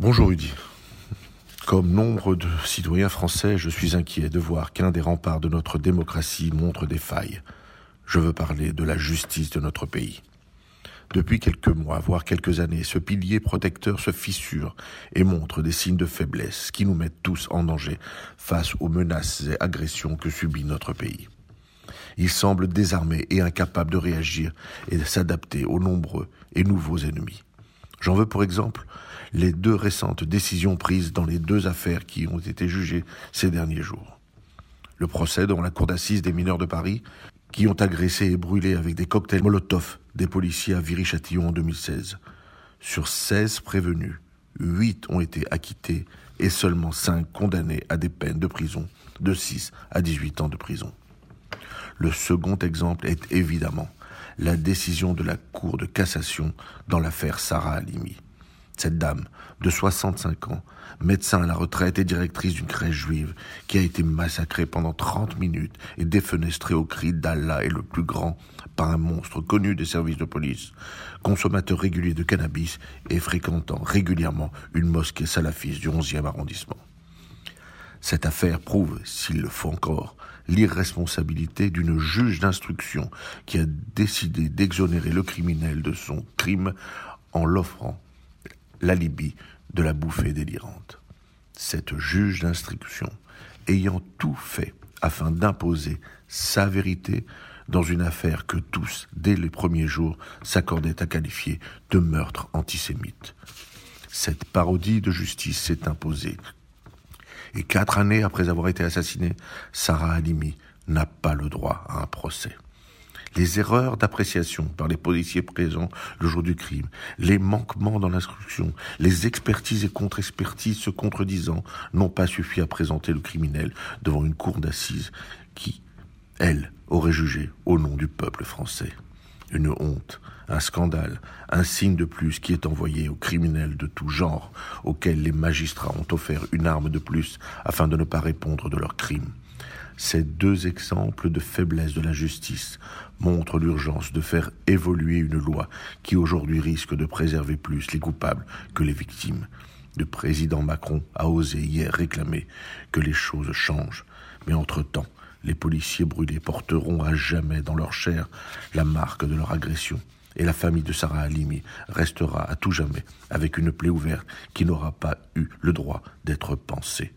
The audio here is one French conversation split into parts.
Bonjour Rudy. Comme nombre de citoyens français, je suis inquiet de voir qu'un des remparts de notre démocratie montre des failles. Je veux parler de la justice de notre pays. Depuis quelques mois, voire quelques années, ce pilier protecteur se fissure et montre des signes de faiblesse qui nous mettent tous en danger face aux menaces et agressions que subit notre pays. Il semble désarmé et incapable de réagir et de s'adapter aux nombreux et nouveaux ennemis. J'en veux pour exemple les deux récentes décisions prises dans les deux affaires qui ont été jugées ces derniers jours. Le procès devant la cour d'assises des mineurs de Paris, qui ont agressé et brûlé avec des cocktails Molotov des policiers à Viry-Châtillon en 2016. Sur 16 prévenus, 8 ont été acquittés et seulement 5 condamnés à des peines de prison de 6 à 18 ans de prison. Le second exemple est évidemment la décision de la Cour de cassation dans l'affaire Sarah Halimi. Cette dame, de 65 ans, médecin à la retraite et directrice d'une crèche juive, qui a été massacrée pendant 30 minutes et défenestrée au cri d'Allah est le plus grand par un monstre connu des services de police, consommateur régulier de cannabis et fréquentant régulièrement une mosquée salafiste du 11e arrondissement. Cette affaire prouve, s'il le faut encore, l'irresponsabilité d'une juge d'instruction qui a décidé d'exonérer le criminel de son crime en l'offrant l'alibi de la bouffée délirante. Cette juge d'instruction, ayant tout fait afin d'imposer sa vérité dans une affaire que tous, dès les premiers jours, s'accordaient à qualifier de meurtre antisémite. Cette parodie de justice s'est imposée. Et quatre années après avoir été assassinée, Sarah Halimi n'a pas le droit à un procès les erreurs d'appréciation par les policiers présents le jour du crime, les manquements dans l'instruction, les expertises et contre-expertises se contredisant n'ont pas suffi à présenter le criminel devant une cour d'assises qui, elle, aurait jugé au nom du peuple français. Une honte, un scandale, un signe de plus qui est envoyé aux criminels de tout genre, auxquels les magistrats ont offert une arme de plus afin de ne pas répondre de leurs crimes. Ces deux exemples de faiblesse de la justice montrent l'urgence de faire évoluer une loi qui aujourd'hui risque de préserver plus les coupables que les victimes. Le président Macron a osé hier réclamer que les choses changent, mais entre-temps, les policiers brûlés porteront à jamais dans leur chair la marque de leur agression et la famille de Sarah Halimi restera à tout jamais avec une plaie ouverte qui n'aura pas eu le droit d'être pensée.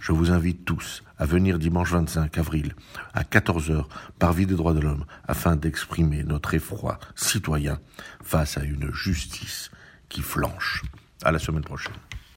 Je vous invite tous à venir dimanche 25 avril à 14h par Vie des droits de l'homme afin d'exprimer notre effroi citoyen face à une justice qui flanche. À la semaine prochaine.